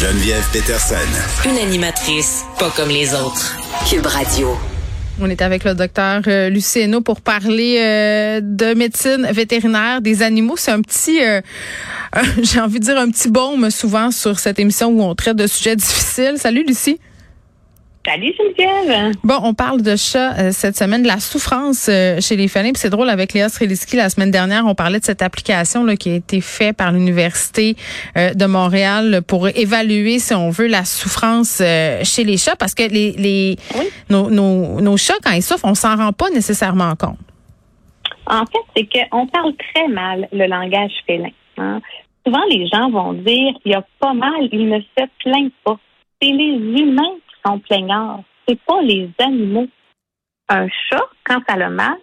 Geneviève Peterson. Une animatrice pas comme les autres. Cube Radio. On est avec le docteur euh, Lucieno pour parler euh, de médecine vétérinaire des animaux. C'est un petit, euh, j'ai envie de dire un petit baume souvent sur cette émission où on traite de sujets difficiles. Salut Lucie. Salut Geneviève. Bon, on parle de chat euh, cette semaine, de la souffrance euh, chez les félins. Puis c'est drôle avec Léa Streliski la semaine dernière, on parlait de cette application là, qui a été faite par l'université euh, de Montréal pour évaluer, si on veut, la souffrance chez les chats, parce que les, les nos, nos, nos, chats quand ils souffrent, on s'en rend pas nécessairement compte. En fait, c'est qu'on parle très mal le langage félin. Hein. Souvent, les gens vont dire il y a pas mal, ils ne se plaignent pas. C'est les humains sont plaignards. C'est pas les animaux. Un chat, quand ça a mal,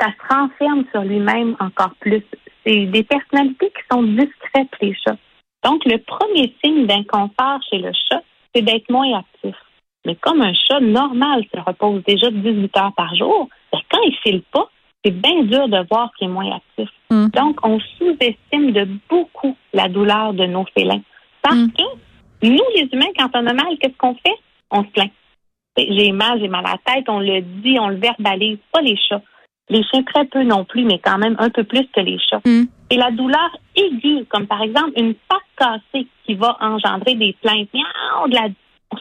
ça se renferme sur lui-même encore plus. C'est des personnalités qui sont discrètes, les chats. Donc, le premier signe d'inconfort chez le chat, c'est d'être moins actif. Mais comme un chat normal se repose déjà 18 heures par jour, ben, quand il file pas, c'est bien dur de voir qu'il est moins actif. Hmm. Donc, on sous-estime de beaucoup la douleur de nos félins. Parce hmm. que nous, les humains, quand on a mal, qu'est-ce qu'on fait? On se plaint. J'ai mal, j'ai mal à la tête, on le dit, on le verbalise, pas les chats. Les chiens très peu non plus, mais quand même un peu plus que les chats. Mm. Et la douleur aiguë, comme par exemple une patte cassée qui va engendrer des plaintes, de la,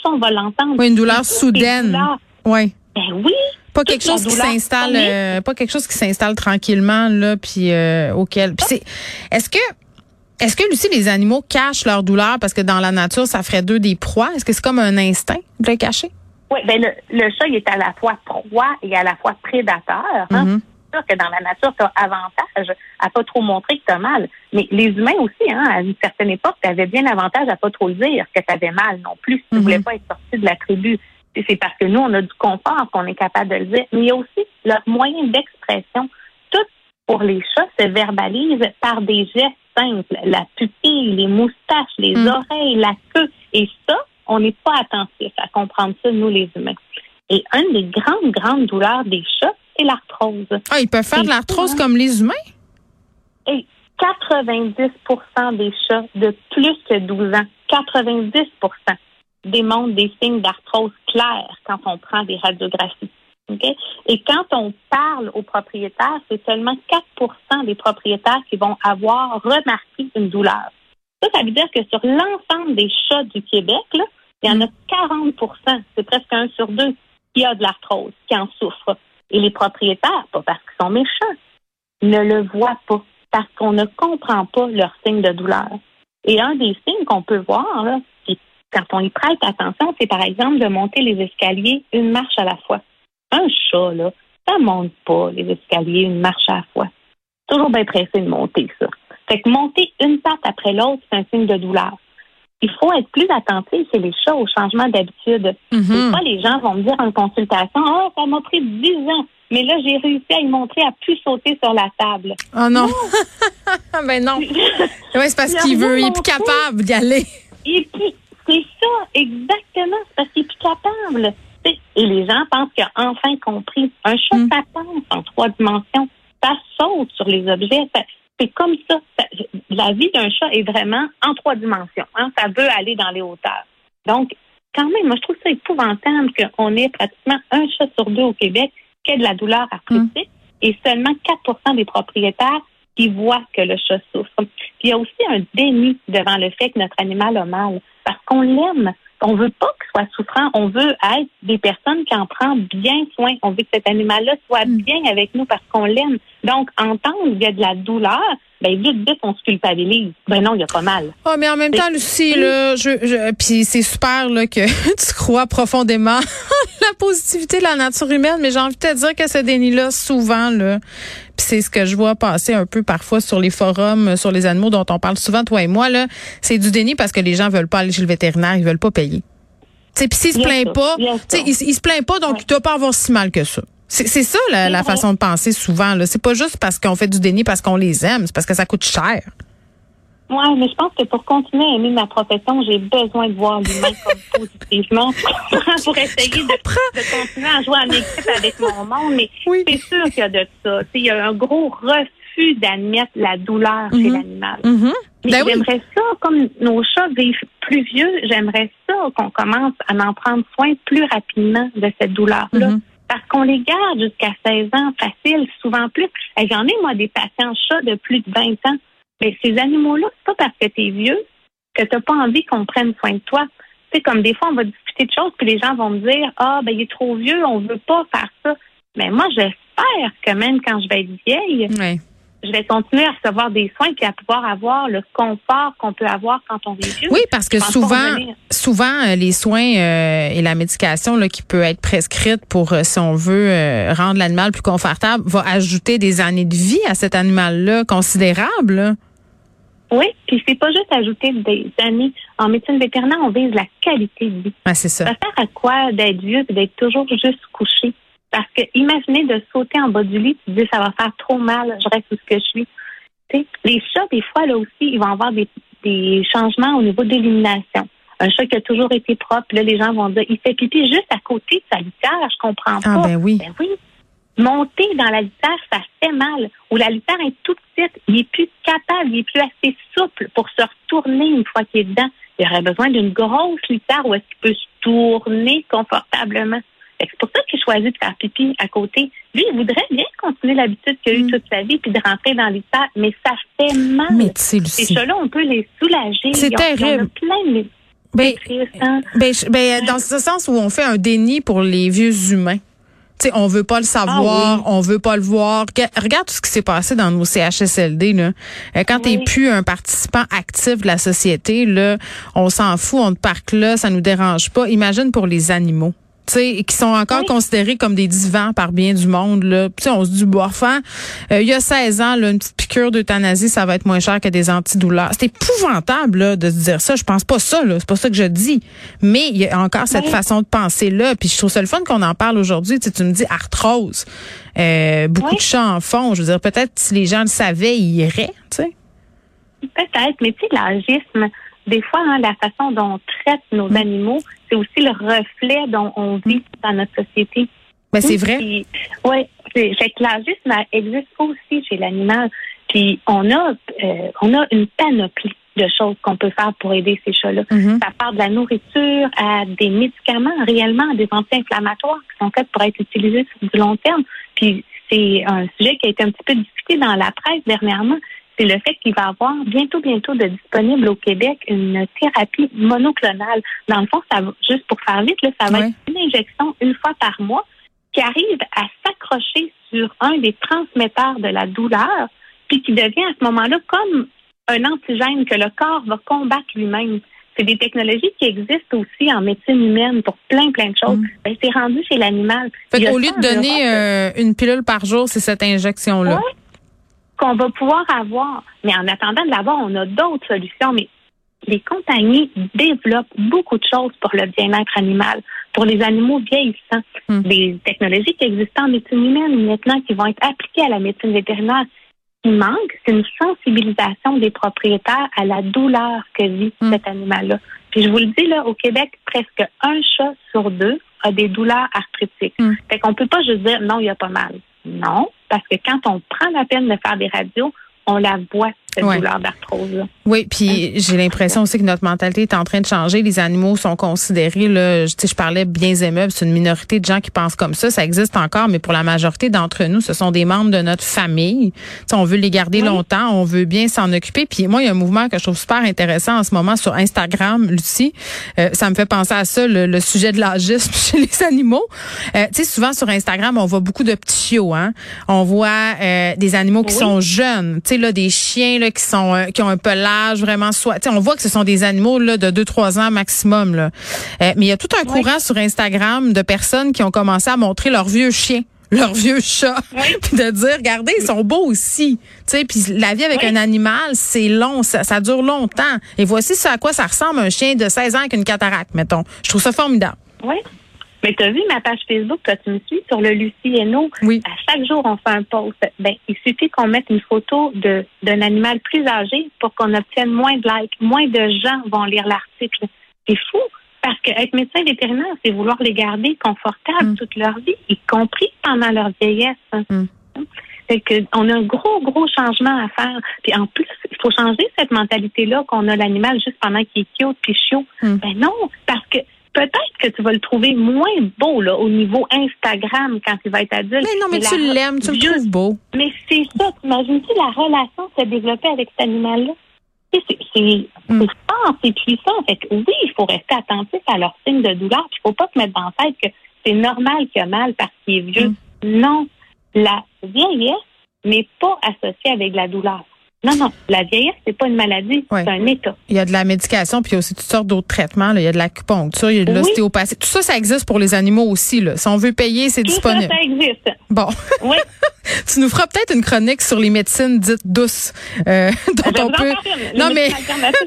ça on va l'entendre. Oui, une douleur soudaine. Oui. Ben oui. Pas quelque chose qui s'installe, euh, pas quelque chose qui s'installe tranquillement là, puis euh, auquel. Puis c'est, est-ce que est-ce que, Lucie, les animaux cachent leur douleur parce que dans la nature, ça ferait d'eux des proies? Est-ce que c'est comme un instinct de les cacher? Oui, ben le, chat, il est à la fois proie et à la fois prédateur. Hein? Mm-hmm. C'est sûr que dans la nature, tu as avantage à pas trop montrer que tu as mal. Mais les humains aussi, hein, à une certaine époque, tu avais bien avantage à pas trop le dire que tu avais mal non plus. Si tu ne voulais pas être sorti de la tribu. C'est parce que nous, on a du confort qu'on est capable de le dire. Mais il y a aussi leur moyen d'expression. Tout pour les chats se verbalise par des gestes la pupille, les moustaches, les mm. oreilles, la queue. Et ça, on n'est pas attentif à comprendre ça, nous, les humains. Et une des grandes, grandes douleurs des chats, c'est l'arthrose. Ah, ils peuvent faire de l'arthrose comme les humains? Et 90% des chats de plus que 12 ans, 90 démontrent des signes d'arthrose clairs quand on prend des radiographies. Et quand on parle aux propriétaires, c'est seulement 4% des propriétaires qui vont avoir remarqué une douleur. Ça, ça veut dire que sur l'ensemble des chats du Québec, là, il y en a 40% c'est presque un sur deux, qui a de l'arthrose, qui en souffre. Et les propriétaires, pas parce qu'ils sont méchants, ne le voient pas, parce qu'on ne comprend pas leurs signes de douleur. Et un des signes qu'on peut voir, là, quand on y prête attention, c'est par exemple de monter les escaliers une marche à la fois. Un chat, là, ça monte pas les escaliers une marche à la fois. Toujours bien pressé de monter ça. Fait que monter une patte après l'autre, c'est un signe de douleur. Il faut être plus attentif chez les chats au changement d'habitude. Mm Des les gens vont me dire en consultation, oh, ça m'a pris 10 ans. Mais là, j'ai réussi à y montrer à plus sauter sur la table. Oh non! ben non. oui, c'est parce qu'il veut, il est plus capable d'y aller. C'est ça, exactement. C'est parce qu'il est plus capable. Et les gens pensent qu'il a enfin compris. Un chat, mm. ça pense en trois dimensions. Ça saute sur les objets. C'est comme ça. La vie d'un chat est vraiment en trois dimensions. Hein. Ça veut aller dans les hauteurs. Donc, quand même, moi, je trouve ça épouvantable qu'on ait pratiquement un chat sur deux au Québec qui a de la douleur arthritique mm. et seulement 4% des propriétaires qui voient que le chat souffre. Puis il y a aussi un déni devant le fait que notre animal a mal parce qu'on l'aime. On veut pas qu'il soit souffrant. On veut être des personnes qui en prennent bien soin. On veut que cet animal-là soit mm. bien avec nous parce qu'on l'aime. Donc, entendre qu'il y a de la douleur, ben vite, vite, on se culpabilise. Ben non, il y a pas mal. Oh, mais en même temps, Lucie, là, je, je puis c'est super là, que tu crois profondément la positivité de la nature humaine, mais j'ai envie de te dire que ce déni-là, souvent, là, puis c'est ce que je vois passer un peu parfois sur les forums sur les animaux dont on parle souvent, toi et moi, là, c'est du déni parce que les gens veulent pas aller chez le vétérinaire, ils veulent pas payer. Puis s'ils se plaignent pas, ils, ils se plaignent pas, donc ouais. tu dois pas avoir si mal que ça. C'est ça la, façon de penser souvent. C'est pas juste parce qu'on fait du déni parce qu'on les aime, c'est parce que ça coûte cher. Oui, mais je pense que pour continuer à aimer ma profession, j'ai besoin de voir l'humain comme positivement pour essayer de, continuer à jouer en équipe avec mon monde. Mais c'est sûr qu'il y a de ça. Il y a un gros refus d'admettre la douleur chez Mhm. l'animal. Mhm. Mais Ben oui. j'aimerais ça, comme nos chats vivent plus vieux, j'aimerais ça qu'on commence à en prendre soin plus rapidement de cette douleur-là. Mhm. Parce qu'on les garde jusqu'à 16 ans, facile, souvent plus. J'en ai, moi, des patients chats de plus de 20 ans. Mais ces animaux-là, c'est pas parce que tu es vieux que tu pas envie qu'on prenne soin de toi. Tu sais, comme des fois, on va discuter de choses, puis les gens vont me dire Ah, ben, il est trop vieux, on veut pas faire ça. Mais moi, j'espère que même quand je vais être vieille. Je vais continuer à recevoir des soins puis à pouvoir avoir le confort qu'on peut avoir quand on est vieux. Oui, parce que souvent, souvent euh, les soins euh, et la médication là, qui peut être prescrite pour, euh, si on veut, euh, rendre l'animal plus confortable, va ajouter des années de vie à cet animal-là considérables. là. Oui, puis c'est pas juste ajouter des années. En médecine vétérinaire, on vise la qualité de vie. Ah, c'est ça. Ça sert à quoi d'être vieux et d'être toujours juste couché? Parce que imaginez de sauter en bas du lit, tu dis ça va faire trop mal, je reste où ce que je suis. Les chats, des fois, là aussi, ils vont avoir des, des changements au niveau de l'élimination. Un chat qui a toujours été propre, là, les gens vont dire il fait pipi juste à côté de sa litière, je comprends Ah, pas. ben oui. Ben oui. Monter dans la litière, ça fait mal. Ou la litière est toute petite, il est plus capable, il est plus assez souple pour se retourner une fois qu'il est dedans. Il aurait besoin d'une grosse litière où est-ce qu'il peut se tourner confortablement. C'est pour ça qu'il choisit de faire pipi à côté. Lui, il voudrait bien continuer l'habitude qu'il a eue Mm. toute sa vie puis de rentrer dans la litière, mais ça fait mal. Mais tu sais, Lucie. chats-là, on peut les soulager. C'est terrible. plein de Ben, hein? ben, ben, dans ce sens où on fait un déni pour les vieux humains. Tu sais, on veut pas le savoir, Ah oui. on veut pas le voir. Rega- Regarde tout ce qui s'est passé dans nos CHSLD. Là. Euh, Quand t'es Oui. plus un participant actif de la société, là, on s'en fout, on te parque là, ça nous dérange pas. Imagine pour les animaux. Tu sais, qui sont encore Oui. considérés comme des divans par bien du monde. Là. Tu sais, on se dit, bon, enfin, euh, il y a 16 ans, là, une petite piqûre d'euthanasie, ça va être moins cher que des antidouleurs. C'est épouvantable là, de se dire ça. Je pense pas ça. là. C'est pas ça que je dis. Mais il y a encore cette Oui. façon de penser là. Puis je trouve ça le fun qu'on en parle aujourd'hui. Tu, sais, tu me dis arthrose. Euh, beaucoup Oui. de chats en font. Je veux dire, peut-être si les gens le savaient, ils iraient. Tu sais. Peut-être, mais tu sais, l'agisme, des fois, hein, la façon dont on traite nos Mm. animaux, c'est aussi le reflet dont on vit dans notre société. Ben, c'est vrai. Oui, fait que l'agisme elle existe aussi chez l'animal. Puis on a, euh, on a une panoplie de choses qu'on peut faire pour aider ces chats-là. Mhm. Ça part de la nourriture à des médicaments, réellement à des anti-inflammatoires qui sont faits pour être utilisés sur du long terme. Puis c'est un sujet qui a été un petit peu discuté dans la presse dernièrement. C'est le fait qu'il va y avoir bientôt, bientôt de disponible au Québec une thérapie monoclonale. Dans le fond, ça va, juste pour faire vite, là, ça va être une injection une fois par mois qui arrive à s'accrocher sur un des transmetteurs de la douleur, puis qui devient à ce moment-là comme un antigène que le corps va combattre lui-même. C'est des technologies qui existent aussi en médecine humaine pour plein, plein de choses. Mm. Ben, c'est rendu chez l'animal. Fait Il y a qu'au lieu de donner euh, une pilule par jour, c'est cette injection-là. Ouais. Qu'on va pouvoir avoir. Mais en attendant de l'avoir, on a d'autres solutions. Mais les compagnies développent beaucoup de choses pour le bien-être animal, pour les animaux vieillissants. Hmm. Des technologies qui existent en médecine humaine maintenant qui vont être appliquées à la médecine vétérinaire. Ce qui manque, c'est une sensibilisation des propriétaires à la douleur que vit Hmm. cet animal-là. Puis je vous le dis, là, au Québec, presque un chat sur deux a des douleurs arthritiques. Hmm. Fait qu'on peut pas juste dire non, il y a pas mal. Non, parce que quand on prend la peine de faire des radios, on la voit, cette Ouais. douleur d'arthrose-là. Oui, puis j'ai l'impression aussi que notre mentalité est en train de changer. Les animaux sont considérés, là, je, tu sais, je parlais biens et meubles, c'est une minorité de gens qui pensent comme ça. Ça existe encore, mais pour la majorité d'entre nous, ce sont des membres de notre famille. Tu sais, on veut les garder Oui. longtemps, on veut bien s'en occuper. Puis moi, il y a un mouvement que je trouve super intéressant en ce moment sur Instagram, Lucie. Euh, ça me fait penser à ça, le, le sujet de l'agisme chez les animaux. Euh, tu sais, souvent sur Instagram, on voit beaucoup de petits chiots. Hein? On voit euh, des animaux qui Oui. sont jeunes. Tu sais, là, des chiens là, qui sont euh, qui ont un pelage vraiment soit. Tu sais, on voit que ce sont des animaux là, de 2-3 ans maximum. Là. Euh, mais il y a tout un Oui. courant sur Instagram de personnes qui ont commencé à montrer leurs vieux chiens leurs vieux chats, Oui. puis de dire, regardez, ils sont beaux aussi. Tu sais, puis la vie avec Oui. un animal, c'est long, ça, ça dure longtemps. Et voici ce à quoi ça ressemble un chien de 16 ans avec une cataracte, mettons. Je trouve ça formidable. Oui. Mais tu as vu ma page Facebook, toi, tu me suis sur le Lucie Hainaut. Oui. À chaque jour, on fait un post. Ben, il suffit qu'on mette une photo de d'un animal plus âgé pour qu'on obtienne moins de likes. Moins de gens vont lire l'article. C'est fou. Parce que être médecin vétérinaire, c'est vouloir les garder confortables Mm. toute leur vie, y compris pendant leur vieillesse. Mm. C'est que on a un gros, gros changement à faire. Puis en plus, il faut changer cette mentalité-là qu'on a l'animal juste pendant qu'il est cute puis chiot. Hmm. Ben non, parce que peut-être que tu vas le trouver moins beau là, au niveau Instagram quand il va être adulte. Mais non, mais, tu la- l'aimes, tu le juste- trouves beau. Mais c'est ça, t'imagines-tu la relation se développer avec cet animal-là? Tu C'est c'est- Mm. c'est fort, c'est puissant. Fait que oui, il faut rester attentif à leurs signes de douleur. Il faut pas se mettre dans la tête que c'est normal qu'il a mal parce qu'il est vieux. Mm. Non, la vieillesse n'est pas associée avec la douleur. Non, non, la vieillesse, c'est pas une maladie, Ouais. c'est un état. Il y a de la médication, puis il y a aussi toutes sortes d'autres traitements. là. Il y a de l'acupuncture, il y a de Oui. l'ostéopathie. Tout ça, ça existe pour les animaux aussi. Là. Si on veut payer, c'est Tout ça, disponible. ça existe. Bon, Oui. tu nous feras peut-être une chronique sur les médecines dites douces, euh, dont vais on peut. Non mais.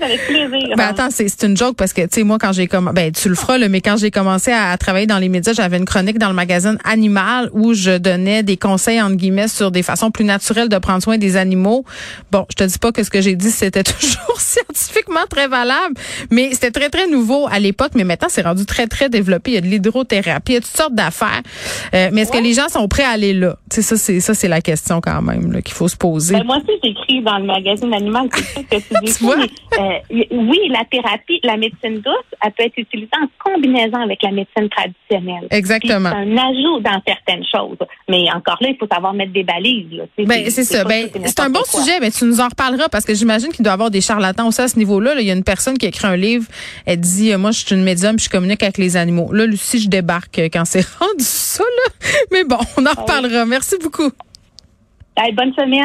avec plaisir. Ben attends, c'est c'est une joke parce que tu sais moi quand j'ai commencé ben tu le feras là, mais quand j'ai commencé à, à travailler dans les médias, j'avais une chronique dans le magazine Animal où je donnais des conseils entre guillemets sur des façons plus naturelles de prendre soin des animaux. Bon, je te dis pas que ce que j'ai dit c'était toujours scientifiquement très valable, mais c'était très très nouveau à l'époque, mais maintenant c'est rendu très très développé, il y a de l'hydrothérapie, il y a toutes sortes d'affaires. Euh, mais est-ce que les gens sont prêts à aller là? Tu sais ça c'est ça c'est la question quand même là, qu'il faut se poser. Ben, moi aussi, j'écris dans le magazine Animal, c'est sûr que tu dis Tu vois? mais, euh, oui, la thérapie, la médecine douce, elle peut être utilisée en combinaison avec la médecine traditionnelle. Exactement. C'est un ajout dans certaines choses. Mais encore là, il faut savoir mettre des balises. Ben, c'est ça. Ben, c'est un bon quoi. sujet, mais tu nous en reparleras parce que j'imagine qu'il doit y avoir des charlatans aussi à ce niveau-là. là. Il y a une personne qui a écrit un livre. Elle dit, euh, moi, je suis une médium, puis je communique avec les animaux. Là, Lucie, je débarque euh, quand c'est rendu ça, là. Mais bon, on en reparlera. Merci beaucoup. Hey, bonne semaine.